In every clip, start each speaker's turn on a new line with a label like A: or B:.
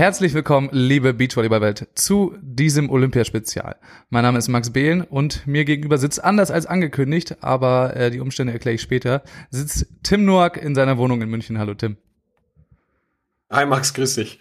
A: Herzlich willkommen, liebe Beachvolleyball-Welt, zu diesem Olympiaspezial. Mein Name ist Max Behlen und mir gegenüber sitzt anders als angekündigt, aber äh, die Umstände erkläre ich später, sitzt Tim Noack in seiner Wohnung in München. Hallo Tim.
B: Hi Max, grüß dich.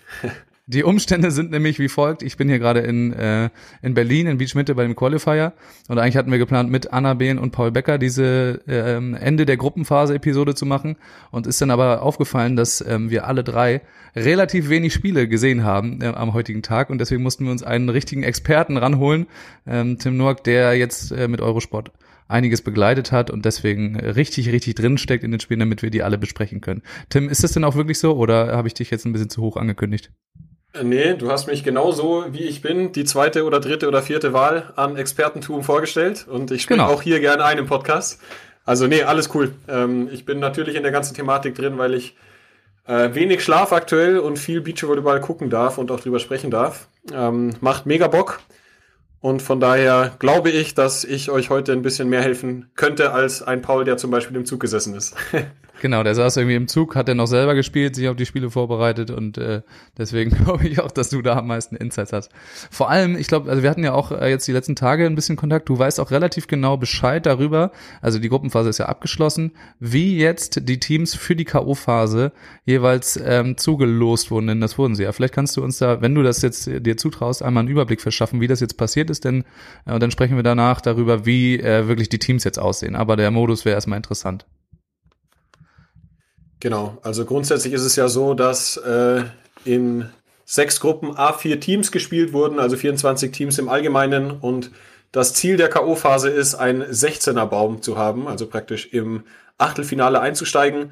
A: Die Umstände sind nämlich wie folgt. Ich bin hier gerade in, äh, in Berlin, in Beachmitte bei dem Qualifier. Und eigentlich hatten wir geplant, mit Anna Behn und Paul Becker diese äh, Ende der Gruppenphase-Episode zu machen. Und ist dann aber aufgefallen, dass ähm, wir alle drei relativ wenig Spiele gesehen haben äh, am heutigen Tag. Und deswegen mussten wir uns einen richtigen Experten ranholen, ähm, Tim Noack, der jetzt äh, mit Eurosport einiges begleitet hat und deswegen richtig, richtig drin steckt in den Spielen, damit wir die alle besprechen können. Tim, ist das denn auch wirklich so oder habe ich dich jetzt ein bisschen zu hoch angekündigt?
B: Äh, nee, du hast mich genauso wie ich bin, die zweite oder dritte oder vierte Wahl an Expertentum vorgestellt und ich springe genau. auch hier gerne ein im Podcast. Also nee, alles cool. Ähm, ich bin natürlich in der ganzen Thematik drin, weil ich äh, wenig Schlaf aktuell und viel Beachvolleyball gucken darf und auch drüber sprechen darf. Ähm, macht mega Bock. Und von daher glaube ich, dass ich euch heute ein bisschen mehr helfen könnte als ein Paul, der zum Beispiel im Zug gesessen ist.
A: Genau, der saß irgendwie im Zug, hat er noch selber gespielt, sich auf die Spiele vorbereitet und äh, deswegen glaube ich auch, dass du da am meisten Insights hast. Vor allem, ich glaube, also wir hatten ja auch äh, jetzt die letzten Tage ein bisschen Kontakt. Du weißt auch relativ genau Bescheid darüber. Also die Gruppenphase ist ja abgeschlossen, wie jetzt die Teams für die KO-Phase jeweils ähm, zugelost wurden, denn das wurden sie ja. Vielleicht kannst du uns da, wenn du das jetzt dir zutraust, einmal einen Überblick verschaffen, wie das jetzt passiert ist, denn äh, und dann sprechen wir danach darüber, wie äh, wirklich die Teams jetzt aussehen. Aber der Modus wäre erstmal interessant.
B: Genau, also grundsätzlich ist es ja so, dass äh, in sechs Gruppen A4 Teams gespielt wurden, also 24 Teams im Allgemeinen und das Ziel der K.O.-Phase ist, einen 16er Baum zu haben, also praktisch im Achtelfinale einzusteigen.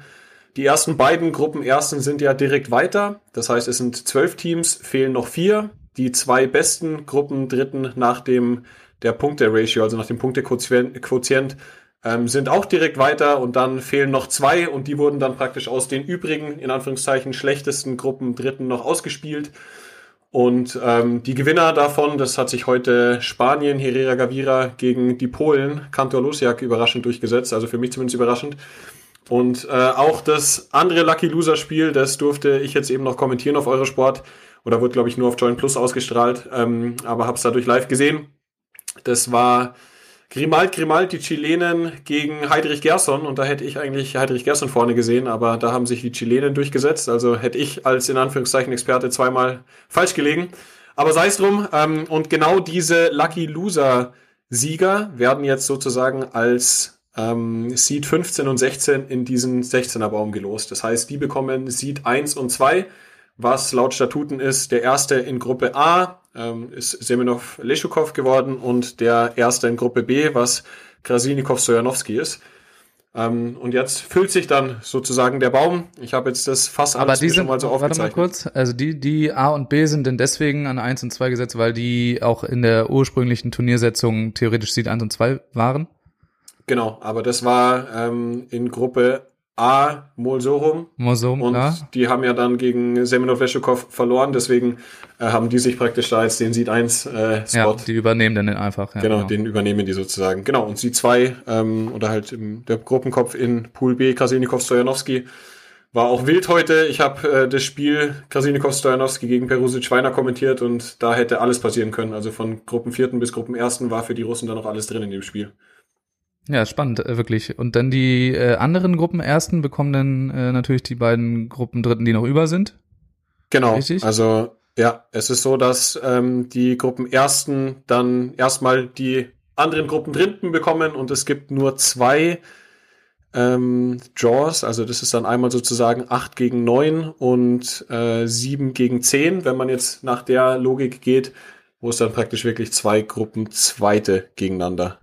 B: Die ersten beiden Gruppen ersten sind ja direkt weiter. Das heißt, es sind zwölf Teams, fehlen noch vier. Die zwei besten Gruppen dritten nach dem der Punkte-Ratio, also nach dem Punktequotient, ähm, sind auch direkt weiter und dann fehlen noch zwei und die wurden dann praktisch aus den übrigen, in Anführungszeichen, schlechtesten Gruppen dritten noch ausgespielt. Und ähm, die Gewinner davon, das hat sich heute Spanien, Herrera Gavira gegen die Polen, Kantor Lusiak, überraschend durchgesetzt, also für mich zumindest überraschend. Und äh, auch das andere Lucky Loser Spiel, das durfte ich jetzt eben noch kommentieren auf Eurosport oder wurde, glaube ich, nur auf Join Plus ausgestrahlt, ähm, aber habe es dadurch live gesehen. Das war Grimald Grimald, die Chilenen gegen Heidrich Gerson und da hätte ich eigentlich Heidrich Gerson vorne gesehen, aber da haben sich die Chilenen durchgesetzt, also hätte ich als in Anführungszeichen Experte zweimal falsch gelegen. Aber sei es drum, ähm, und genau diese Lucky Loser Sieger werden jetzt sozusagen als ähm, Seed 15 und 16 in diesen 16er Baum gelost. Das heißt, die bekommen Seed 1 und 2 was laut Statuten ist. Der erste in Gruppe A ähm, ist Semenov Leschukov geworden und der erste in Gruppe B, was Krasinikov Sojanowski ist. Ähm, und jetzt füllt sich dann sozusagen der Baum. Ich habe jetzt das fast
A: alles Aber die sind, schon mal so aufgezeichnet. Warte mal kurz, also die, die A und B sind denn deswegen an 1 und 2 gesetzt, weil die auch in der ursprünglichen Turniersetzung theoretisch Seed 1 und 2 waren?
B: Genau, aber das war ähm, in Gruppe A Molsorum.
A: Molsorum,
B: und
A: ja.
B: die haben ja dann gegen Semenov Leschukov verloren, deswegen äh, haben die sich praktisch da jetzt den Seed 1 äh, Spot. Ja,
A: die übernehmen dann den einfach.
B: Ja, genau, genau, den übernehmen die sozusagen. Genau, und Seed 2 ähm, oder halt im, der Gruppenkopf in Pool B, Krasilnikov Stojanowski, war auch wild heute. Ich habe äh, das Spiel Krasilnikov Stojanowski gegen Perusic Schweiner kommentiert und da hätte alles passieren können. Also von Gruppen vierten bis Gruppen ersten war für die Russen dann noch alles drin in dem Spiel.
A: Ja, spannend, äh, wirklich. Und dann die äh, anderen Gruppen ersten bekommen dann äh, natürlich die beiden Gruppen dritten, die noch über sind.
B: Genau. Richtig? Also ja, es ist so, dass ähm, die Gruppen ersten dann erstmal die anderen Gruppen dritten bekommen und es gibt nur zwei ähm, Draws, also das ist dann einmal sozusagen acht gegen neun und äh, 7 gegen zehn, wenn man jetzt nach der Logik geht, wo es dann praktisch wirklich zwei Gruppen zweite gegeneinander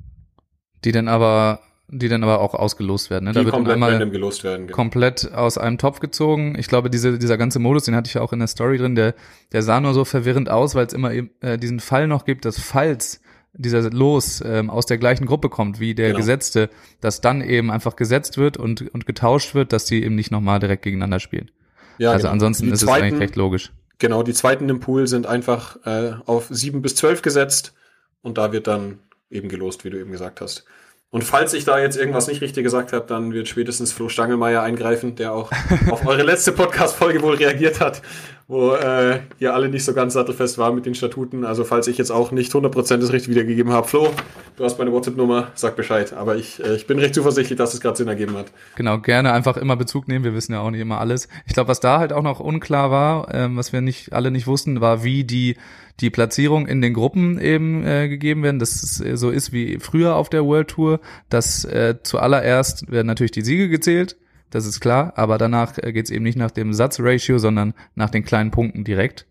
A: die dann aber die dann aber auch ausgelost werden. Ne?
B: Die da wird komplett einmal gelost werden.
A: Genau. Komplett aus einem Topf gezogen. Ich glaube, diese, dieser ganze Modus, den hatte ich ja auch in der Story drin, der, der sah nur so verwirrend aus, weil es immer äh, diesen Fall noch gibt, dass falls dieser Los ähm, aus der gleichen Gruppe kommt wie der genau. Gesetzte, dass dann eben einfach gesetzt wird und, und getauscht wird, dass die eben nicht nochmal direkt gegeneinander spielen. Ja, also genau. ansonsten die ist zweiten, es eigentlich recht logisch.
B: Genau, die zweiten im Pool sind einfach äh, auf sieben bis zwölf gesetzt und da wird dann eben gelost, wie du eben gesagt hast. Und falls ich da jetzt irgendwas nicht richtig gesagt habe, dann wird spätestens Flo Stangelmeier eingreifen, der auch auf eure letzte Podcast-Folge wohl reagiert hat wo äh, ihr alle nicht so ganz sattelfest war mit den Statuten. Also falls ich jetzt auch nicht 100% das richtig wiedergegeben habe, Flo, du hast meine WhatsApp-Nummer, sag Bescheid. Aber ich, äh, ich bin recht zuversichtlich, dass es gerade Sinn ergeben hat.
A: Genau, gerne einfach immer Bezug nehmen. Wir wissen ja auch nicht immer alles. Ich glaube, was da halt auch noch unklar war, ähm, was wir nicht alle nicht wussten, war, wie die die Platzierung in den Gruppen eben äh, gegeben werden, dass es äh, so ist wie früher auf der World Tour, dass äh, zuallererst werden natürlich die Siege gezählt das ist klar, aber danach äh, geht es eben nicht nach dem Satzratio, sondern nach den kleinen Punkten direkt.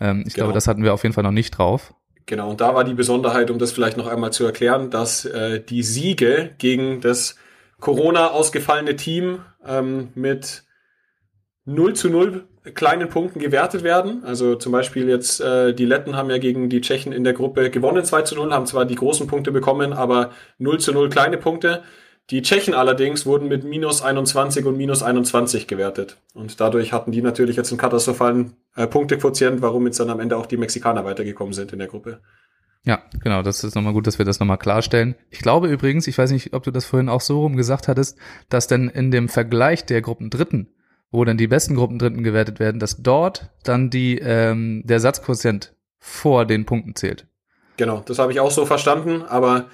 A: Ähm, ich genau. glaube, das hatten wir auf jeden Fall noch nicht drauf.
B: Genau, und da war die Besonderheit, um das vielleicht noch einmal zu erklären, dass äh, die Siege gegen das Corona ausgefallene Team ähm, mit 0 zu 0 kleinen Punkten gewertet werden. Also zum Beispiel jetzt äh, die Letten haben ja gegen die Tschechen in der Gruppe gewonnen 2 zu 0, haben zwar die großen Punkte bekommen, aber 0 zu 0 kleine Punkte. Die Tschechen allerdings wurden mit minus 21 und minus 21 gewertet. Und dadurch hatten die natürlich jetzt einen katastrophalen äh, Punktequotient, warum jetzt dann am Ende auch die Mexikaner weitergekommen sind in der Gruppe.
A: Ja, genau, das ist nochmal gut, dass wir das nochmal klarstellen. Ich glaube übrigens, ich weiß nicht, ob du das vorhin auch so rum gesagt hattest, dass denn in dem Vergleich der Gruppen Dritten, wo dann die besten Gruppen Dritten gewertet werden, dass dort dann die ähm, der Satzquotient vor den Punkten zählt.
B: Genau, das habe ich auch so verstanden, aber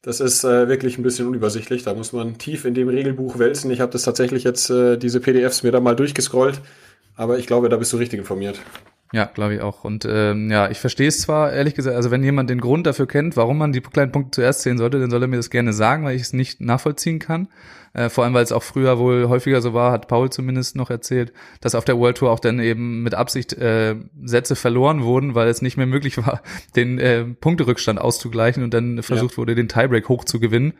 B: das ist äh, wirklich ein bisschen unübersichtlich. Da muss man tief in dem Regelbuch wälzen. Ich habe das tatsächlich jetzt, äh, diese PDFs mir da mal durchgescrollt. Aber ich glaube, da bist du richtig informiert.
A: Ja, glaube ich auch. Und ähm, ja, ich verstehe es zwar, ehrlich gesagt, also wenn jemand den Grund dafür kennt, warum man die kleinen Punkte zuerst sehen sollte, dann soll er mir das gerne sagen, weil ich es nicht nachvollziehen kann. Äh, vor allem, weil es auch früher wohl häufiger so war, hat Paul zumindest noch erzählt, dass auf der World Tour auch dann eben mit Absicht äh, Sätze verloren wurden, weil es nicht mehr möglich war, den äh, Punkterückstand auszugleichen und dann versucht ja. wurde, den Tiebreak hoch zu gewinnen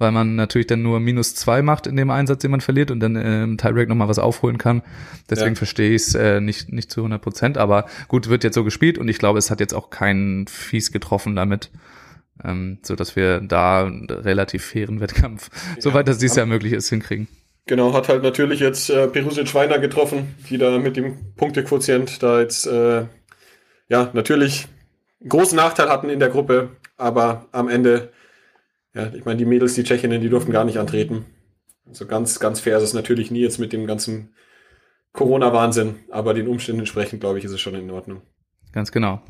A: weil man natürlich dann nur minus zwei macht in dem Einsatz, den man verliert und dann im Tiebreak nochmal was aufholen kann. Deswegen ja. verstehe ich es äh, nicht, nicht zu 100 Prozent, aber gut, wird jetzt so gespielt und ich glaube, es hat jetzt auch keinen Fies getroffen damit ähm, so dass wir da einen relativ fairen Wettkampf, ja. soweit das dieses Jahr möglich ist, hinkriegen.
B: Genau, hat halt natürlich jetzt äh, Perusic Schweiner getroffen, die da mit dem Punktequotient da jetzt äh, ja natürlich großen Nachteil hatten in der Gruppe, aber am Ende, ja, ich meine, die Mädels, die Tschechinnen, die durften gar nicht antreten. Also ganz, ganz fair ist es natürlich nie jetzt mit dem ganzen Corona-Wahnsinn, aber den Umständen entsprechend, glaube ich, ist es schon in Ordnung.
A: Ganz genau.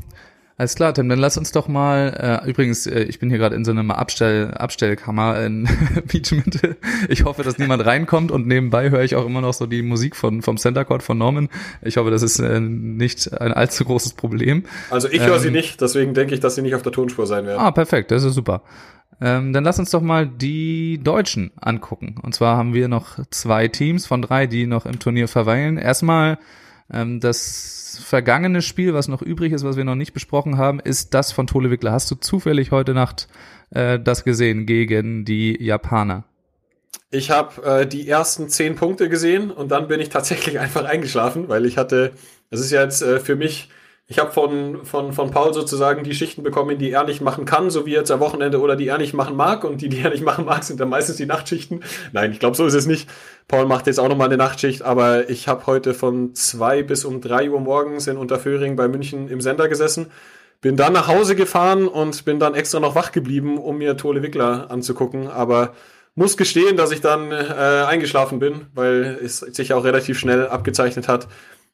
A: Alles klar, Tim, dann lass uns doch mal, äh, übrigens, äh, ich bin hier gerade in so einer Abstell, Abstellkammer in Beachmitte. Ich hoffe, dass niemand reinkommt und nebenbei höre ich auch immer noch so die Musik von, vom Center Court von Norman. Ich hoffe, das ist äh, nicht ein allzu großes Problem.
B: Also ich höre ähm, sie nicht, deswegen denke ich, dass sie nicht auf der Tonspur sein werden.
A: Ah, perfekt, das ist super. Ähm, dann lass uns doch mal die Deutschen angucken. Und zwar haben wir noch zwei Teams von drei, die noch im Turnier verweilen. Erstmal ähm, das vergangene Spiel, was noch übrig ist, was wir noch nicht besprochen haben, ist das von Tole Wickler. Hast du zufällig heute Nacht äh, das gesehen gegen die Japaner?
B: Ich habe äh, die ersten zehn Punkte gesehen und dann bin ich tatsächlich einfach eingeschlafen, weil ich hatte, es ist ja jetzt äh, für mich ich habe von, von, von Paul sozusagen die Schichten bekommen, die er nicht machen kann, so wie jetzt am Wochenende oder die er nicht machen mag. Und die, die er nicht machen mag, sind dann meistens die Nachtschichten. Nein, ich glaube, so ist es nicht. Paul macht jetzt auch nochmal eine Nachtschicht, aber ich habe heute von zwei bis um drei Uhr morgens in Unterföhring bei München im Sender gesessen. Bin dann nach Hause gefahren und bin dann extra noch wach geblieben, um mir Tole Wickler anzugucken. Aber muss gestehen, dass ich dann äh, eingeschlafen bin, weil es sich auch relativ schnell abgezeichnet hat,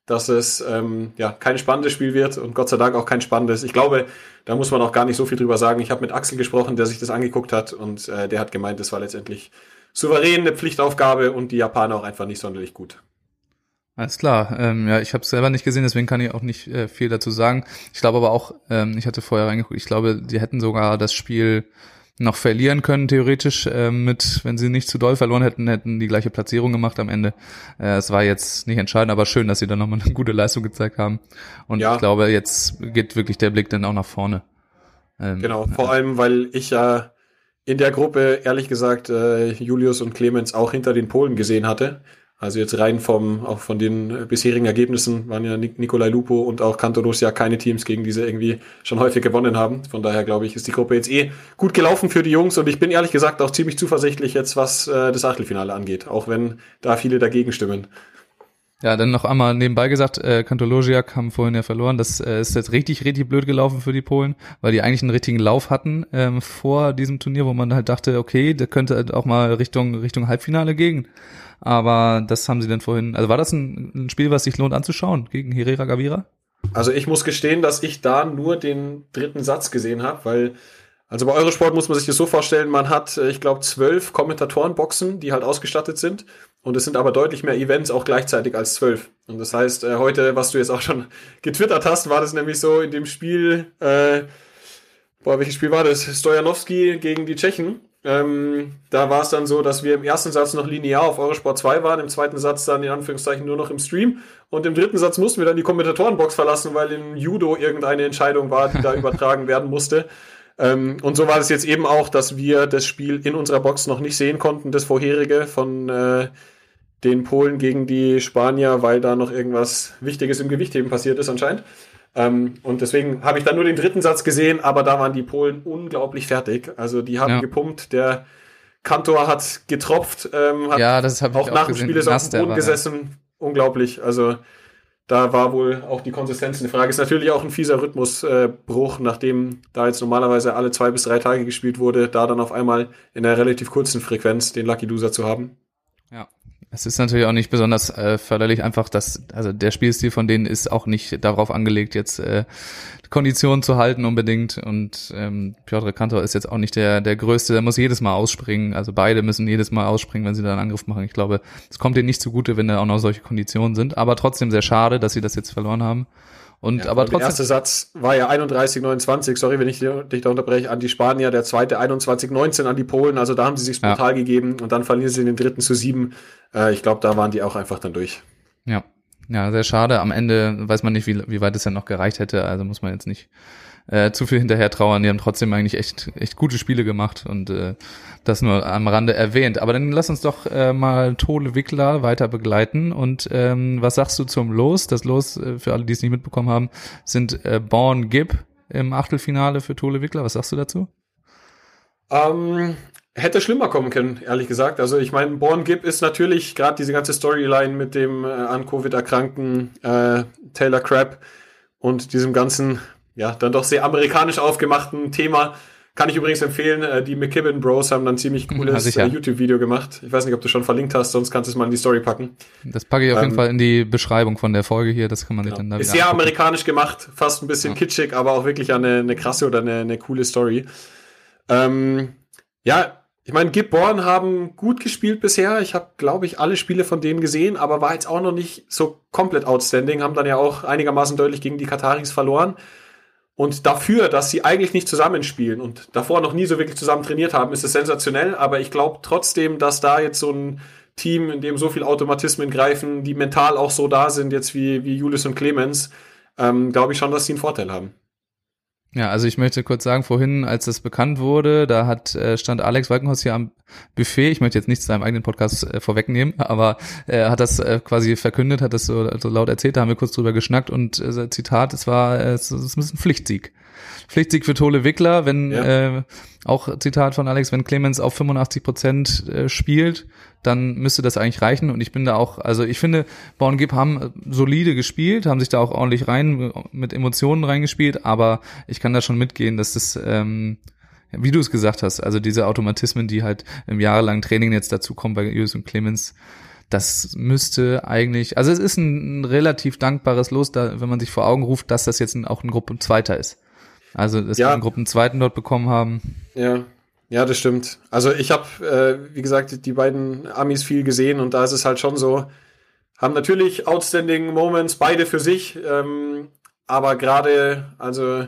B: dass es ähm, ja kein spannendes Spiel wird und Gott sei Dank auch kein spannendes. Ich glaube, da muss man auch gar nicht so viel drüber sagen. Ich habe mit Axel gesprochen, der sich das angeguckt hat und äh, der hat gemeint, es war letztendlich souverän eine Pflichtaufgabe und die Japaner auch einfach nicht sonderlich gut.
A: Alles klar. Ähm, ja, ich habe es selber nicht gesehen, deswegen kann ich auch nicht äh, viel dazu sagen. Ich glaube aber auch, ähm, ich hatte vorher reingeguckt, ich glaube, die hätten sogar das Spiel noch verlieren können, theoretisch, äh, mit, wenn sie nicht zu doll verloren hätten, hätten die gleiche Platzierung gemacht am Ende. Äh, es war jetzt nicht entscheidend, aber schön, dass sie dann nochmal eine gute Leistung gezeigt haben. Und ja. ich glaube, jetzt geht wirklich der Blick dann auch nach vorne.
B: Ähm, genau, vor allem, weil ich ja in der Gruppe, ehrlich gesagt, äh, Julius und Clemens auch hinter den Polen gesehen hatte. Also jetzt rein vom, auch von den bisherigen Ergebnissen waren ja Nikolai Lupo und auch Cantoros ja keine Teams, gegen die sie irgendwie schon häufig gewonnen haben. Von daher glaube ich, ist die Gruppe jetzt eh gut gelaufen für die Jungs und ich bin ehrlich gesagt auch ziemlich zuversichtlich jetzt, was äh, das Achtelfinale angeht, auch wenn da viele dagegen stimmen.
A: Ja, dann noch einmal nebenbei gesagt, äh, Kantologiak haben vorhin ja verloren. Das äh, ist jetzt richtig, richtig blöd gelaufen für die Polen, weil die eigentlich einen richtigen Lauf hatten ähm, vor diesem Turnier, wo man halt dachte, okay, da könnte halt auch mal Richtung Richtung Halbfinale gehen. Aber das haben sie dann vorhin. Also war das ein, ein Spiel, was sich lohnt anzuschauen gegen Herrera Gavira?
B: Also ich muss gestehen, dass ich da nur den dritten Satz gesehen habe, weil also bei Eurosport muss man sich das so vorstellen, man hat, äh, ich glaube, zwölf Kommentatorenboxen, die halt ausgestattet sind. Und es sind aber deutlich mehr Events auch gleichzeitig als zwölf. Und das heißt, äh, heute, was du jetzt auch schon getwittert hast, war das nämlich so in dem Spiel, äh, boah, welches Spiel war das? Stojanowski gegen die Tschechen. Ähm, da war es dann so, dass wir im ersten Satz noch linear auf Eurosport 2 waren, im zweiten Satz dann in Anführungszeichen nur noch im Stream und im dritten Satz mussten wir dann die Kommentatorenbox verlassen, weil im Judo irgendeine Entscheidung war, die da übertragen werden musste. Ähm, und so war es jetzt eben auch, dass wir das Spiel in unserer Box noch nicht sehen konnten, das vorherige von äh, den Polen gegen die Spanier, weil da noch irgendwas Wichtiges im Gewichtheben passiert ist anscheinend. Ähm, und deswegen habe ich dann nur den dritten Satz gesehen, aber da waren die Polen unglaublich fertig. Also die haben ja. gepumpt, der Kantor hat getropft, ähm, hat
A: ja, das
B: auch,
A: auch
B: nach dem Spiel ist auf dem Boden gesessen. Unglaublich. Also da war wohl auch die Konsistenz eine Frage. Ist natürlich auch ein fieser Rhythmusbruch, äh, nachdem da jetzt normalerweise alle zwei bis drei Tage gespielt wurde, da dann auf einmal in einer relativ kurzen Frequenz den Lucky Loser zu haben.
A: Es ist natürlich auch nicht besonders äh, förderlich, einfach dass, also der Spielstil von denen ist auch nicht darauf angelegt, jetzt äh, Konditionen zu halten unbedingt. Und ähm, Piotr Kantor ist jetzt auch nicht der, der Größte, der muss jedes Mal ausspringen. Also beide müssen jedes Mal ausspringen, wenn sie da einen Angriff machen. Ich glaube, es kommt denen nicht zugute, wenn da auch noch solche Konditionen sind. Aber trotzdem sehr schade, dass sie das jetzt verloren haben. Und ja, aber trotzdem. Der
B: erste Satz war ja 31, 29, sorry, wenn ich dich da unterbreche, an die Spanier, der zweite 21, 19 an die Polen, also da haben sie sich brutal ja. gegeben und dann verlieren sie den dritten zu sieben. Äh, ich glaube, da waren die auch einfach dann durch.
A: Ja. Ja, sehr schade. Am Ende weiß man nicht, wie, wie weit es ja noch gereicht hätte, also muss man jetzt nicht äh, zu viel hinterher trauern. Die haben trotzdem eigentlich echt, echt gute Spiele gemacht und äh, das nur am Rande erwähnt. Aber dann lass uns doch äh, mal Tole Wickler weiter begleiten. Und ähm, was sagst du zum Los? Das Los, äh, für alle, die es nicht mitbekommen haben, sind äh, Born Gibb im Achtelfinale für Tole Wickler. Was sagst du dazu?
B: Ähm, hätte schlimmer kommen können, ehrlich gesagt. Also ich meine, Born Gibb ist natürlich gerade diese ganze Storyline mit dem äh, an Covid erkrankten äh, Taylor Crabb und diesem ganzen ja, dann doch sehr amerikanisch aufgemachten Thema. Kann ich übrigens empfehlen, äh, die McKibben Bros haben dann ziemlich cooles ja, äh, YouTube-Video gemacht. Ich weiß nicht, ob du schon verlinkt hast, sonst kannst du es mal in die Story packen.
A: Das packe ich auf ähm, jeden Fall in die Beschreibung von der Folge hier, das kann man
B: ja.
A: dann
B: da Ist sehr angucken. amerikanisch gemacht, fast ein bisschen ja. kitschig, aber auch wirklich eine, eine krasse oder eine, eine coole Story. Ähm, ja, ich meine, Gibborn haben gut gespielt bisher. Ich habe, glaube ich, alle Spiele von denen gesehen, aber war jetzt auch noch nicht so komplett outstanding. Haben dann ja auch einigermaßen deutlich gegen die Kataris verloren. Und dafür, dass sie eigentlich nicht zusammenspielen und davor noch nie so wirklich zusammen trainiert haben, ist es sensationell. Aber ich glaube trotzdem, dass da jetzt so ein Team, in dem so viel Automatismen greifen, die mental auch so da sind, jetzt wie, wie Julius und Clemens, ähm, glaube ich schon, dass sie einen Vorteil haben.
A: Ja, also ich möchte kurz sagen, vorhin, als das bekannt wurde, da hat äh, stand Alex Walkenhaus hier am Buffet. Ich möchte jetzt nichts zu seinem eigenen Podcast äh, vorwegnehmen, aber er äh, hat das äh, quasi verkündet, hat das so, so laut erzählt, da haben wir kurz drüber geschnackt und äh, Zitat, es war, äh, es, es ist ein Pflichtsieg. Pflichtsieg für Tole Wickler, wenn ja. äh, auch Zitat von Alex, wenn Clemens auf 85 Prozent äh, spielt, dann müsste das eigentlich reichen. Und ich bin da auch, also ich finde, Born Gibb haben äh, solide gespielt, haben sich da auch ordentlich rein mit Emotionen reingespielt, aber ich kann da schon mitgehen, dass das ähm, wie du es gesagt hast, also diese Automatismen, die halt im jahrelangen Training jetzt dazu kommen bei Julius und Clemens, das müsste eigentlich, also es ist ein, relativ dankbares Los, da, wenn man sich vor Augen ruft, dass das jetzt auch ein Gruppe Zweiter ist. Also, dass ja. wir einen Gruppenzweiten dort bekommen haben.
B: Ja. Ja, das stimmt. Also ich habe, äh, wie gesagt, die beiden Amis viel gesehen und da ist es halt schon so, haben natürlich outstanding Moments, beide für sich, ähm, aber gerade, also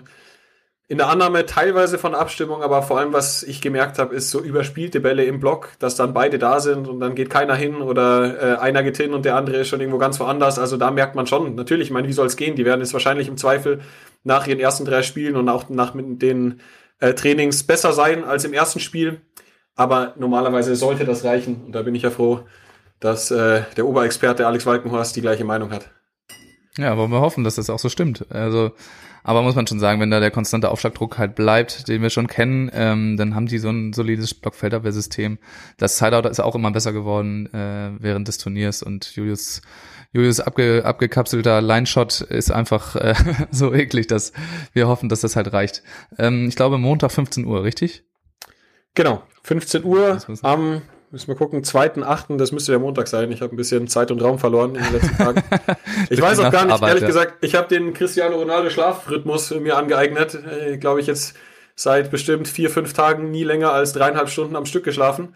B: in der Annahme teilweise von Abstimmung, aber vor allem, was ich gemerkt habe, ist so überspielte Bälle im Block, dass dann beide da sind und dann geht keiner hin oder äh, einer geht hin und der andere ist schon irgendwo ganz woanders. Also da merkt man schon, natürlich, ich meine, wie soll es gehen? Die werden jetzt wahrscheinlich im Zweifel nach ihren ersten drei Spielen und auch nach den äh, Trainings besser sein als im ersten Spiel. Aber normalerweise sollte das reichen. Und da bin ich ja froh, dass äh, der Oberexperte Alex Walkenhorst die gleiche Meinung hat.
A: Ja, wollen wir hoffen, dass das auch so stimmt. Also, aber muss man schon sagen, wenn da der konstante Aufschlagdruck halt bleibt, den wir schon kennen, ähm, dann haben die so ein solides Blockfeldabwehrsystem. Das Sideout ist auch immer besser geworden äh, während des Turniers und Julius Julius abge, abgekapselter Line-Shot ist einfach äh, so eklig, dass wir hoffen, dass das halt reicht. Ähm, ich glaube Montag 15 Uhr, richtig?
B: Genau, 15 Uhr am Müssen wir gucken, zweiten, achten, das müsste der Montag sein. Ich habe ein bisschen Zeit und Raum verloren in den letzten Tagen. ich weiß auch gar nicht, Arbeit, ehrlich ja. gesagt, ich habe den Cristiano Ronaldo Schlafrhythmus mir angeeignet. Äh, Glaube ich jetzt seit bestimmt vier, fünf Tagen nie länger als dreieinhalb Stunden am Stück geschlafen.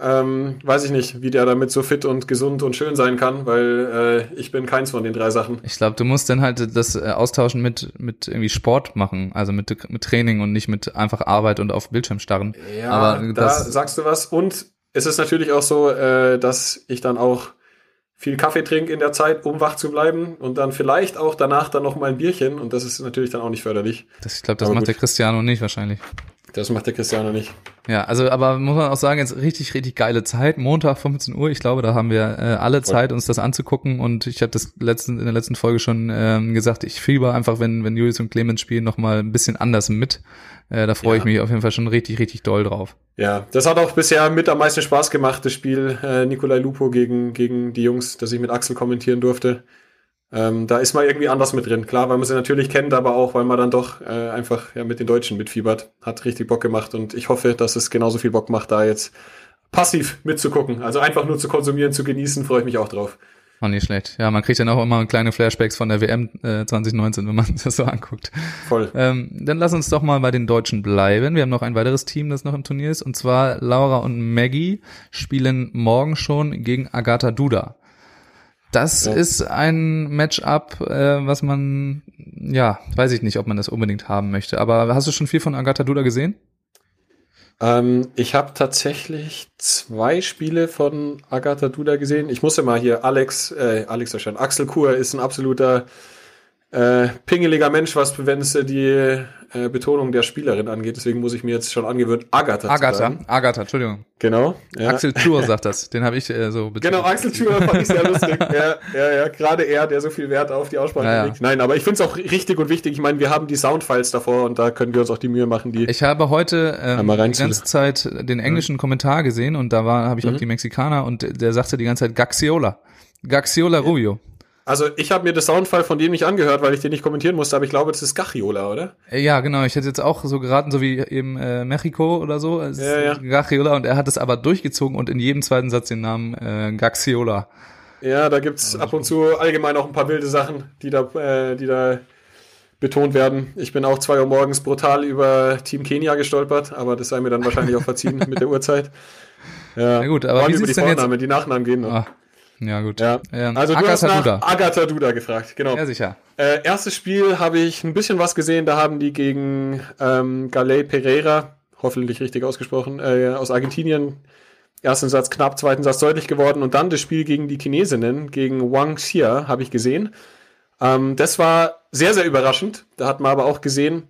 B: Ähm, weiß ich nicht, wie der damit so fit und gesund und schön sein kann, weil äh, ich bin keins von den drei Sachen.
A: Ich glaube, du musst dann halt das äh, austauschen mit mit irgendwie Sport machen, also mit mit Training und nicht mit einfach Arbeit und auf Bildschirm starren.
B: Ja, Aber da sagst du was. Und es ist natürlich auch so, äh, dass ich dann auch viel Kaffee trinke in der Zeit, um wach zu bleiben und dann vielleicht auch danach dann noch mal ein Bierchen und das ist natürlich dann auch nicht förderlich.
A: Das, ich glaube, das aber macht gut. der Cristiano nicht wahrscheinlich.
B: Das macht der Cristiano nicht.
A: Ja, also aber muss man auch sagen, jetzt richtig, richtig geile Zeit. Montag 15 Uhr, ich glaube, da haben wir äh, alle Zeit, uns das anzugucken. Und ich habe das letzten, in der letzten Folge schon ähm, gesagt, ich fieber einfach, wenn, wenn Julius und Clemens spielen, noch mal ein bisschen anders mit. Äh, da freue ja. ich mich auf jeden Fall schon richtig, richtig doll drauf.
B: Ja, das hat auch bisher mit am meisten Spaß gemacht, das Spiel äh, Nikolai Lupo gegen, gegen die Jungs, das ich mit Axel kommentieren durfte. Ähm, da ist man irgendwie anders mit drin. Klar, weil man sie natürlich kennt, aber auch, weil man dann doch äh, einfach ja, mit den Deutschen mitfiebert. Hat richtig Bock gemacht und ich hoffe, dass es genauso viel Bock macht, da jetzt passiv mitzugucken. Also einfach nur zu konsumieren, zu genießen, freue ich mich auch drauf.
A: War nicht schlecht. Ja, man kriegt dann auch immer kleine Flashbacks von der WM äh, 2019, wenn man das so anguckt.
B: Voll.
A: Ähm, dann lass uns doch mal bei den Deutschen bleiben. Wir haben noch ein weiteres Team, das noch im Turnier ist. Und zwar Laura und Maggie spielen morgen schon gegen Agatha Duda. Das ja. ist ein Matchup, äh, was man, ja, weiß ich nicht, ob man das unbedingt haben möchte. Aber hast du schon viel von Agatha Duda gesehen?
B: Ähm, ich habe tatsächlich zwei Spiele von Agatha Duda gesehen. Ich musste mal hier Alex, äh, Alex erscheinen. Axel Kur ist ein absoluter äh, pingeliger Mensch, was wenn es die äh, Betonung der Spielerin angeht. Deswegen muss ich mir jetzt schon angewöhnen, Agatha
A: Agatha, zu sagen. Agatha, Entschuldigung.
B: Genau.
A: Ja. Axel Tour sagt das. Den habe ich äh, so
B: betont. Genau, Axel Tour fand ich sehr lustig. ja, ja, ja. Gerade er, der so viel Wert auf die Aussprache ja, legt. Nein, aber ich finde es auch richtig und wichtig. Ich meine, wir haben die Soundfiles davor und da können wir uns auch die Mühe machen, die.
A: Ich habe heute ähm, die ganze Zeit den englischen mhm. Kommentar gesehen und da war habe ich mhm. auch die Mexikaner und der sagte die ganze Zeit Gaxiola. Gaxiola Rubio.
B: Also ich habe mir das Soundfall von dem nicht angehört, weil ich den nicht kommentieren musste, aber ich glaube, das ist Gachiola, oder?
A: Äh, ja, genau. Ich hätte jetzt auch so geraten, so wie eben äh, Mexico oder so. Es ja, ja. Gachiola und er hat es aber durchgezogen und in jedem zweiten Satz den Namen äh, Gaxiola.
B: Ja, da gibt's ab und zu allgemein auch ein paar wilde Sachen, die da, äh, die da betont werden. Ich bin auch zwei Uhr morgens brutal über Team Kenia gestolpert, aber das sei mir dann wahrscheinlich auch verziehen mit der Uhrzeit.
A: Ja, Na gut, aber wie
B: über die Vornamen, die Nachnamen gehen noch. Ah.
A: Ja, gut.
B: Ja. Ähm, also du Agatha hast nach Duda. Agatha Duda gefragt, genau.
A: Ja, sicher.
B: Äh, erstes Spiel habe ich ein bisschen was gesehen, da haben die gegen ähm, Galei Pereira, hoffentlich richtig ausgesprochen, äh, aus Argentinien, ersten Satz knapp, zweiten Satz deutlich geworden und dann das Spiel gegen die Chinesinnen, gegen Wang Xia, habe ich gesehen. Ähm, das war sehr, sehr überraschend. Da hat man aber auch gesehen,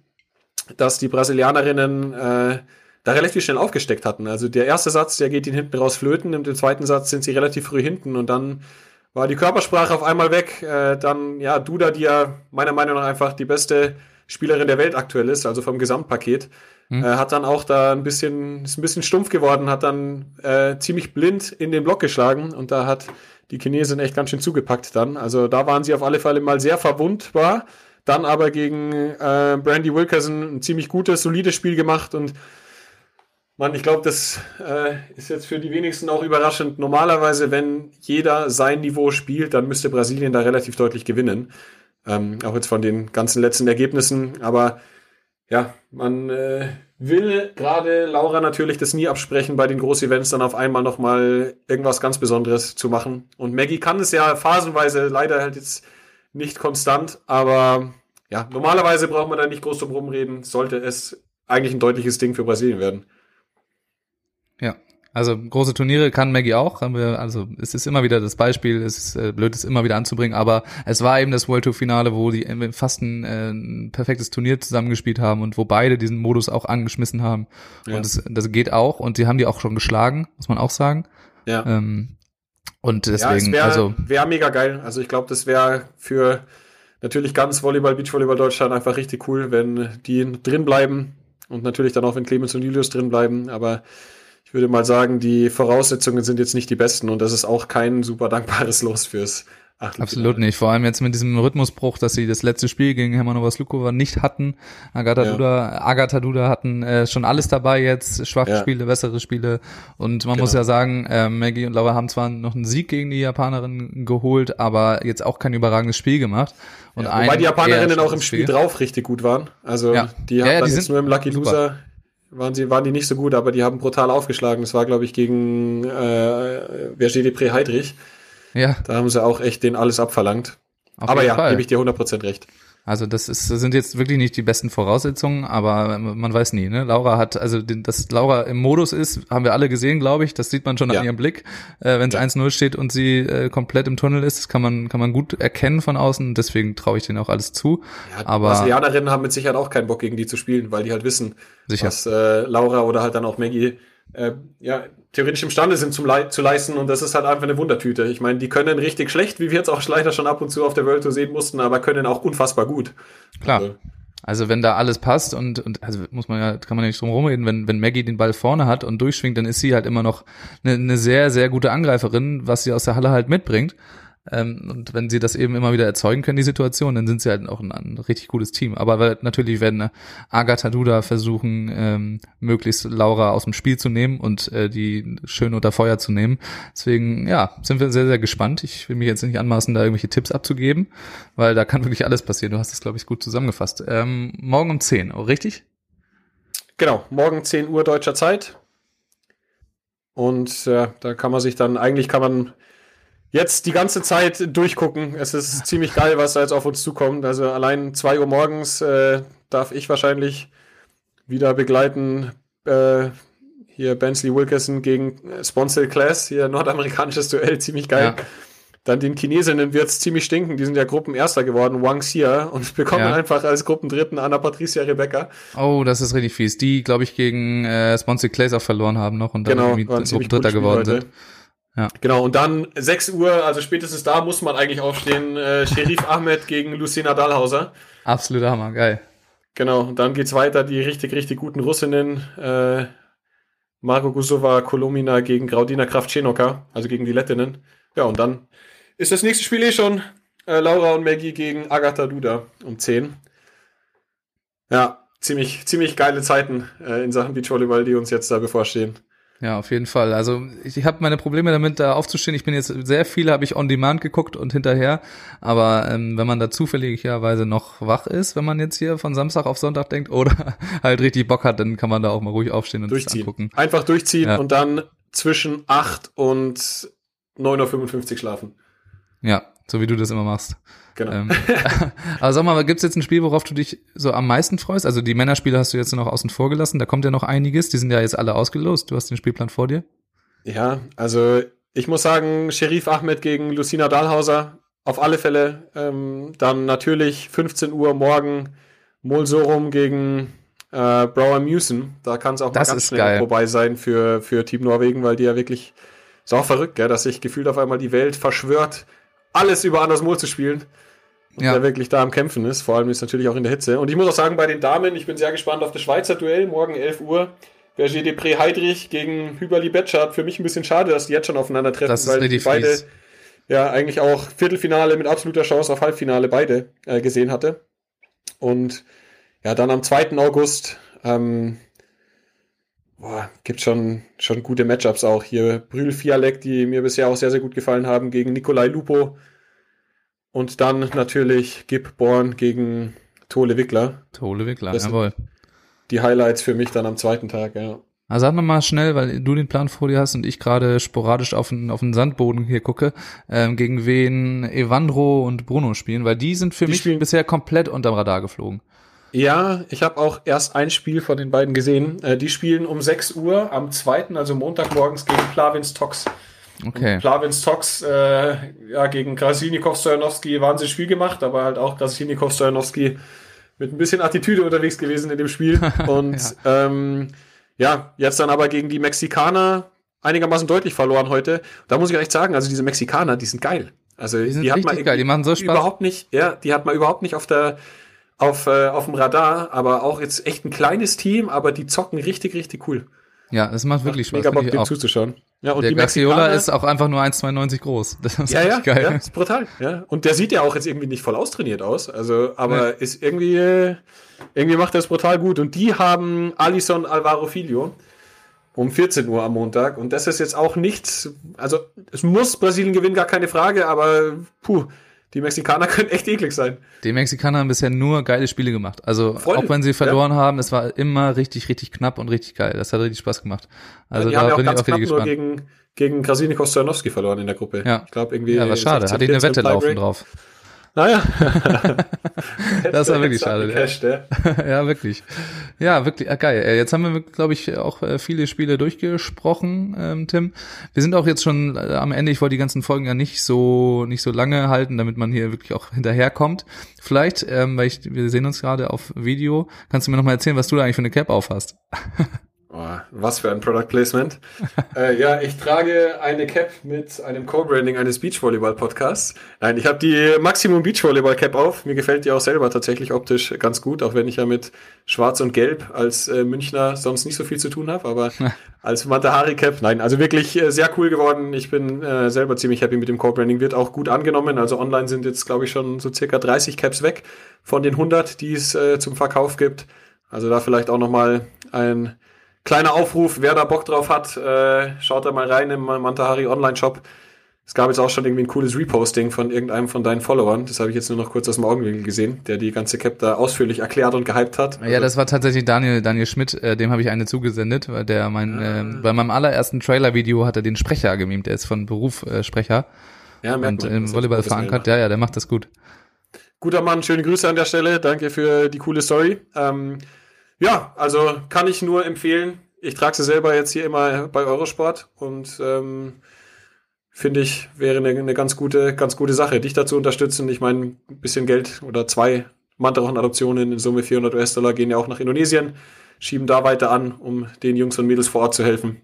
B: dass die Brasilianerinnen äh, da relativ schnell aufgesteckt hatten. Also der erste Satz, der geht ihnen hinten raus flöten, im zweiten Satz sind sie relativ früh hinten und dann war die Körpersprache auf einmal weg. Äh, dann, ja, Duda, die ja meiner Meinung nach einfach die beste Spielerin der Welt aktuell ist, also vom Gesamtpaket, mhm. äh, hat dann auch da ein bisschen, ist ein bisschen stumpf geworden, hat dann äh, ziemlich blind in den Block geschlagen und da hat die Chinesin echt ganz schön zugepackt dann. Also da waren sie auf alle Fälle mal sehr verwundbar. Dann aber gegen äh, Brandy Wilkerson ein ziemlich gutes, solides Spiel gemacht und Mann, ich glaube, das äh, ist jetzt für die wenigsten auch überraschend. Normalerweise, wenn jeder sein Niveau spielt, dann müsste Brasilien da relativ deutlich gewinnen. Ähm, auch jetzt von den ganzen letzten Ergebnissen. Aber ja, man äh, will gerade Laura natürlich das nie absprechen, bei den Großevents dann auf einmal nochmal irgendwas ganz Besonderes zu machen. Und Maggie kann es ja phasenweise leider halt jetzt nicht konstant, aber ja, normalerweise braucht man da nicht groß drum rumreden, sollte es eigentlich ein deutliches Ding für Brasilien werden.
A: Ja. Also große Turniere kann Maggie auch. Also es ist immer wieder das Beispiel, es ist äh, blöd, es immer wieder anzubringen, aber es war eben das World Tour Finale, wo die fast ein, äh, ein perfektes Turnier zusammengespielt haben und wo beide diesen Modus auch angeschmissen haben. Ja. Und das, das geht auch und sie haben die auch schon geschlagen, muss man auch sagen.
B: Ja.
A: Ähm, Und deswegen,
B: ja, wär,
A: also.
B: Wäre mega geil. Also ich glaube, das wäre für natürlich ganz Volleyball, Beachvolleyball Deutschland einfach richtig cool, wenn die drin bleiben. Und natürlich dann auch, wenn Clemens und Julius drin bleiben. Aber ich würde mal sagen, die Voraussetzungen sind jetzt nicht die besten und das ist auch kein super dankbares Los fürs
A: Absolut nicht. Vor allem jetzt mit diesem Rhythmusbruch, dass sie das letzte Spiel gegen Hermanova Slukova nicht hatten. Agatha ja. Duda, Agatha Duda hatten äh, schon alles dabei jetzt, schwache ja. Spiele, bessere Spiele. Und man genau. muss ja sagen, äh, Maggie und Laura haben zwar noch einen Sieg gegen die Japanerin geholt, aber jetzt auch kein überragendes Spiel gemacht.
B: Und ja, wobei die Japanerinnen auch im Spiel, Spiel, drauf richtig gut waren. Also ja. die haben ja, die jetzt nur im Lucky Loser waren sie waren die nicht so gut, aber die haben brutal aufgeschlagen. Das war glaube ich gegen äh, Depré Heidrich. Ja. Da haben sie auch echt den alles abverlangt. Auf aber ja, gebe ich dir 100% recht.
A: Also das ist, das sind jetzt wirklich nicht die besten Voraussetzungen, aber man weiß nie. Ne? Laura hat, also dass Laura im Modus ist, haben wir alle gesehen, glaube ich. Das sieht man schon ja. an ihrem Blick. Äh, Wenn es ja. 1-0 steht und sie äh, komplett im Tunnel ist, das kann man, kann man gut erkennen von außen. Deswegen traue ich denen auch alles zu.
B: Ja, aber Brasilianerinnen haben mit Sicherheit auch keinen Bock gegen die zu spielen, weil die halt wissen, sicher. was äh, Laura oder halt dann auch Maggie äh, ja, theoretisch imstande sind zum Le zu leisten und das ist halt einfach eine Wundertüte. Ich meine, die können richtig schlecht, wie wir jetzt auch leider schon ab und zu auf der World Tour sehen mussten, aber können auch unfassbar gut.
A: Klar. Also, also wenn da alles passt und, und also muss man ja, kann man ja nicht drum rumreden, wenn, wenn Maggie den Ball vorne hat und durchschwingt, dann ist sie halt immer noch eine, eine sehr, sehr gute Angreiferin, was sie aus der Halle halt mitbringt. Ähm, und wenn sie das eben immer wieder erzeugen können, die Situation, dann sind sie halt auch ein, ein richtig gutes Team. Aber weil, natürlich werden äh, Agatha Duda versuchen, ähm, möglichst Laura aus dem Spiel zu nehmen und äh, die schön unter Feuer zu nehmen. Deswegen, ja, sind wir sehr, sehr gespannt. Ich will mich jetzt nicht anmaßen, da irgendwelche Tipps abzugeben, weil da kann wirklich alles passieren. Du hast das, glaube ich, gut zusammengefasst. Ähm, morgen um 10, oh, richtig?
B: Genau, morgen 10 Uhr deutscher Zeit. Und äh, da kann man sich dann, eigentlich kann man jetzt die ganze Zeit durchgucken. Es ist ziemlich geil, was da jetzt auf uns zukommt. Also allein zwei Uhr morgens äh, darf ich wahrscheinlich wieder begleiten. Äh, hier Bensley Wilkerson gegen Sponsor Class, hier nordamerikanisches Duell, ziemlich geil. Ja. Dann den Chinesinnen wird's ziemlich stinken, die sind ja Gruppenerster geworden, Wang Xia, und bekommen ja. einfach als Gruppendritten Anna Patricia Rebecca.
A: Oh, das ist richtig fies. Die, glaube ich, gegen äh, Sponsor Class auch verloren haben noch und dann genau, irgendwie Gruppendritter geworden heute. sind.
B: Ja. Genau, und dann 6 Uhr, also spätestens da muss man eigentlich aufstehen, äh, Sherif Ahmed gegen Lucina Dahlhauser.
A: Absoluter Hammer, geil.
B: Genau, und dann geht's weiter, die richtig, richtig guten Russinnen, äh, Marko Gusova Kolomina gegen Graudina Kravchenoka, also gegen die Lettinnen. Ja, und dann ist das nächste Spiel eh schon äh, Laura und Maggie gegen Agatha Duda um 10. Ja, ziemlich, ziemlich geile Zeiten äh, in Sachen Beachvolleyball, die uns jetzt da bevorstehen.
A: Ja, auf jeden Fall. Also ich, habe meine Probleme damit, da aufzustehen. Ich bin jetzt sehr viele, habe ich on demand geguckt und hinterher. Aber ähm, wenn man da zufälligerweise noch wach ist, wenn man jetzt hier von Samstag auf Sonntag denkt oder halt richtig Bock hat, dann kann man da auch mal ruhig aufstehen und
B: durchziehen.
A: angucken.
B: Einfach durchziehen ja. und dann zwischen 8 und 9.55 Uhr schlafen.
A: Ja, so wie du das immer machst. Genau. Ähm, aber sag mal, gibt's jetzt ein Spiel, worauf du dich so am meisten freust? Also die Männerspiele hast du jetzt noch außen vor gelassen, da kommt ja noch einiges, die sind ja jetzt alle ausgelost. Du hast den Spielplan vor dir.
B: Ja, also ich muss sagen, Sherif Ahmed gegen Lucina Dahlhauser, auf alle Fälle. Ähm, dann natürlich 15 Uhr morgen Molsorum gegen äh, Brower Musen. Da kann es auch
A: das
B: mal ganz
A: schnell geil.
B: vorbei sein für, für Team Norwegen, weil die ja wirklich, ist auch verrückt, gell, dass sich gefühlt auf einmal die Welt verschwört, alles über Anders Mohl zu spielen und ja. der wirklich da am Kämpfen ist. Vor allem ist natürlich auch in der Hitze. Und ich muss auch sagen, bei den Damen, ich bin sehr gespannt auf das Schweizer Duell, morgen 11 Uhr. Berger Depré Heidrich gegen Hüberli Betschart. Für mich ein bisschen schade, dass die jetzt schon aufeinandertreffen, weil die beide fies. ja eigentlich auch Viertelfinale mit absoluter Chance auf Halbfinale beide äh, gesehen hatte. Und ja, dann am 2. August ähm, boah, gibt schon, schon gute Matchups auch. Hier Brühl Fialek, die mir bisher auch sehr, sehr gut gefallen haben, gegen Nikolai Lupo. Und dann natürlich Gib Born gegen Tole Wickler.
A: Tole Wickler, das jawohl.
B: Die Highlights für mich dann am zweiten Tag, ja.
A: Also sag nochmal schnell, weil du den Plan vor dir hast und ich gerade sporadisch auf den, auf den Sandboden hier gucke, ähm, gegen wen Evandro und Bruno spielen, weil die sind für die mich bisher komplett unterm Radar geflogen.
B: Ja, ich habe auch erst ein Spiel von den beiden gesehen. Äh, die spielen um 6 Uhr am 2., also Montagmorgens gegen Plavins Tox.
A: Okay. Und
B: Plavins Tox äh, ja, gegen Krasinikov Stojanowski wahnsinnig Spiel gemacht, aber halt auch Krasinikov Stojanowski mit ein bisschen Attitüde unterwegs gewesen in dem Spiel. Und ja. Ähm, ja, jetzt dann aber gegen die Mexikaner einigermaßen deutlich verloren heute. Da muss ich echt sagen, also diese Mexikaner, die sind geil. Also
A: Die sind
B: die hat man
A: geil, die machen so Spaß.
B: überhaupt nicht, ja, die hat man überhaupt nicht auf der auf, äh, auf dem Radar, aber auch jetzt echt ein kleines Team, aber die zocken richtig, richtig cool.
A: Ja, es macht wirklich Spaß.
B: Mega Bock, dem zuzuschauen. Ja, und
A: Der
B: die
A: Gaxiola ist auch einfach nur 1,92 groß. Das ist
B: ja, ja,
A: geil.
B: ja, ist brutal. Ja. Und der sieht ja auch jetzt irgendwie nicht voll austrainiert aus. Also, aber ist irgendwie, äh, irgendwie macht er es brutal gut. Und die haben Alison Alvaro Filho um 14 Uhr am Montag. Und das ist jetzt auch nichts, also es muss Brasilien gewinnen, gar keine Frage, aber puh, die Mexikaner können echt eklig sein.
A: Die Mexikaner haben bisher nur geile Spiele gemacht. Also
B: Voll,
A: auch wenn sie verloren haben, es war immer richtig, richtig knapp und richtig geil. Das hat richtig Spaß gemacht. Also
B: die haben ja
A: da
B: auch
A: bin ich
B: ganz
A: auch
B: knapp nur gegen, gegen Krasinikos Stojanowski verloren in der Gruppe.
A: Ja.
B: Ich glaube irgendwie.
A: Ja, war schade.
B: 16,
A: Hatte ich eine
B: 14
A: Wette laufen drauf.
B: Naja.
A: Das war wirklich schade,
B: gecasht, ja.
A: ja, wirklich. Ja, wirklich, ah, geil. Äh, Jetzt haben wir, glaube ich, auch äh, viele Spiele durchgesprochen, ähm, Tim. Wir sind auch jetzt schon äh, am Ende. Ich wollte die ganzen Folgen ja nicht so, nicht so lange halten, damit man hier wirklich auch hinterherkommt. Vielleicht, ähm, weil ich, wir sehen uns gerade auf Video, kannst du mir noch mal erzählen, was du da eigentlich für eine Cap auf hast?
B: Oh, was für ein Product Placement. äh, ja, ich trage eine Cap mit einem Co-Branding eines Beachvolleyball-Podcasts. Nein, ich habe die Maximum Beachvolleyball Cap auf. Mir gefällt die auch selber tatsächlich optisch ganz gut, auch wenn ich ja mit Schwarz und Gelb als äh, Münchner sonst nicht so viel zu tun habe. Aber als Matahari Cap, nein, also wirklich äh, sehr cool geworden. Ich bin äh, selber ziemlich happy mit dem Co-Branding. Wird auch gut angenommen. Also online sind jetzt, glaube ich, schon so circa 30 Caps weg von den 100, die es äh, zum Verkauf gibt. Also da vielleicht auch noch mal ein kleiner Aufruf, wer da Bock drauf hat, äh, schaut da mal rein im Mantahari Online-Shop. Es gab jetzt auch schon irgendwie ein cooles Reposting von irgendeinem von deinen Followern. Das habe ich jetzt nur noch kurz aus dem Augenwinkel gesehen, der die ganze Cap da ausführlich erklärt und gehypt hat.
A: Ja, das war tatsächlich Daniel, Daniel Schmidt, äh, dem habe ich eine zugesendet, weil der mein, äh, bei meinem allerersten Trailer-Video hat er den Sprecher gemimt, der ist von Beruf äh, Sprecher
B: ja, merkt
A: und
B: man,
A: im Volleyball verankert. Ja, ja, der macht das gut.
B: Guter Mann, schöne Grüße an der Stelle. Danke für die coole Story. Ähm, ja, also kann ich nur empfehlen. Ich trage sie selber jetzt hier immer bei Eurosport und ähm, finde ich, wäre eine, eine ganz gute, ganz gute Sache, dich dazu unterstützen. Ich meine, ein bisschen Geld oder zwei Mantarochen-Adoptionen in Summe 400 US-Dollar gehen ja auch nach Indonesien, schieben da weiter an, um den Jungs und Mädels vor Ort zu helfen.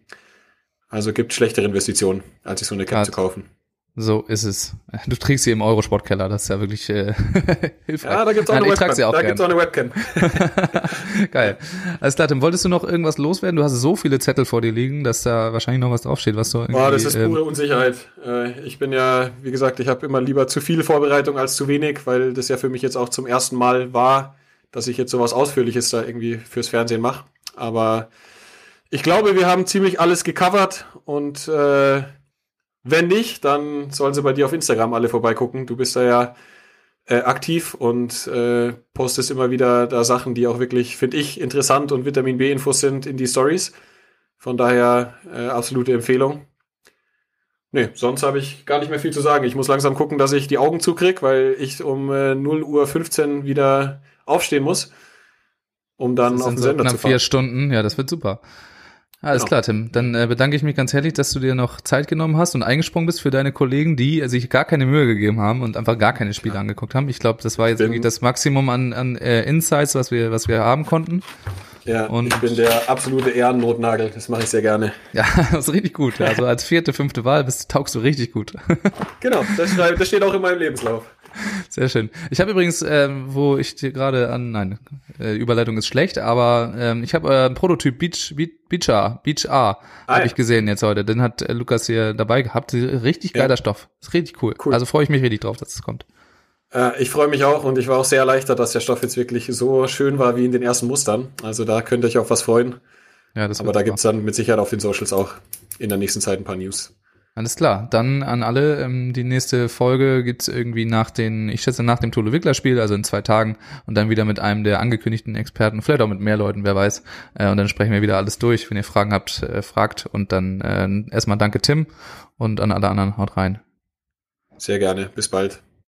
B: Also gibt schlechtere Investitionen, als sich so eine Cap
A: Ja.
B: zu kaufen.
A: So ist es. Du trägst sie im Eurosportkeller, das ist ja wirklich äh, hilfreich.
B: Ja, da gibt's auch
A: Nein,
B: eine
A: ich trag sie
B: Webcam.
A: auch
B: Da
A: gern.
B: gibt's auch eine Webcam.
A: Geil. Alles klar, Tim, wolltest du noch irgendwas loswerden? Du hast so viele Zettel vor dir liegen, dass da wahrscheinlich noch was draufsteht, was du irgendwie,
B: Boah, das ist
A: ähm,
B: pure Unsicherheit. Äh, ich bin ja, wie gesagt, ich habe immer lieber zu viel Vorbereitung als zu wenig, weil das ja für mich jetzt auch zum ersten Mal war, dass ich jetzt sowas Ausführliches da irgendwie fürs Fernsehen mache. Aber ich glaube, wir haben ziemlich alles gecovert und äh, wenn nicht, dann sollen sie bei dir auf Instagram alle vorbeigucken. Du bist da ja äh, aktiv und äh, postest immer wieder da Sachen, die auch wirklich, finde ich, interessant und Vitamin B-Infos sind in die Stories. Von daher äh, absolute Empfehlung. Nee, sonst habe ich gar nicht mehr viel zu sagen. Ich muss langsam gucken, dass ich die Augen zukrieg, weil ich um äh, 0 Uhr 15 wieder aufstehen muss, um dann auf den
A: so
B: Sender zu fahren.
A: vier Stunden. Ja, das wird super. Alles
B: Genau.
A: klar, Tim. Dann äh, bedanke ich mich ganz herzlich, dass du dir noch Zeit genommen hast und eingesprungen bist für deine Kollegen, die sich gar keine Mühe gegeben haben und einfach gar keine Spiele angeguckt haben. Ich glaube, das war jetzt irgendwie das Maximum an, an äh, Insights, was wir, was wir haben konnten.
B: Ja,
A: Und-
B: ich bin der absolute Ehrennotnagel. Das mache ich sehr gerne.
A: Ja, das ist richtig gut. Also als vierte, fünfte Wahl bist, taugst du richtig gut.
B: Genau, das steht auch in meinem Lebenslauf.
A: Sehr schön. Ich habe übrigens, ähm, wo ich dir gerade an, nein, äh, Überleitung ist schlecht, aber ähm, ich habe äh, einen Prototyp Beach, Beach, Beach A, Beach A,
B: Ah,
A: habe
B: ja.
A: ich gesehen jetzt heute. Den hat äh, Lukas hier dabei gehabt. Richtig
B: Ja.
A: geiler Stoff. Ist richtig cool.
B: Cool.
A: Also freue ich mich richtig drauf, dass es kommt.
B: Äh, ich freue mich auch und ich war auch sehr erleichtert, dass der Stoff jetzt wirklich so schön war wie in den ersten Mustern. Also da könnt ihr euch auf was freuen.
A: Ja, das
B: Aber da gibt's dann mit Sicherheit auf den Socials auch in der nächsten Zeit ein paar News.
A: Alles klar. Dann an alle, ähm, die nächste Folge gibt's irgendwie nach den, ich schätze nach dem Tolo Wickler Spiel, also in zwei Tagen und dann wieder mit einem der angekündigten Experten, vielleicht auch mit mehr Leuten, wer weiß. Äh, und dann sprechen wir wieder alles durch. Wenn ihr Fragen habt, äh, fragt und dann äh, erstmal danke Tim und an alle anderen haut rein.
B: Sehr gerne. Bis bald.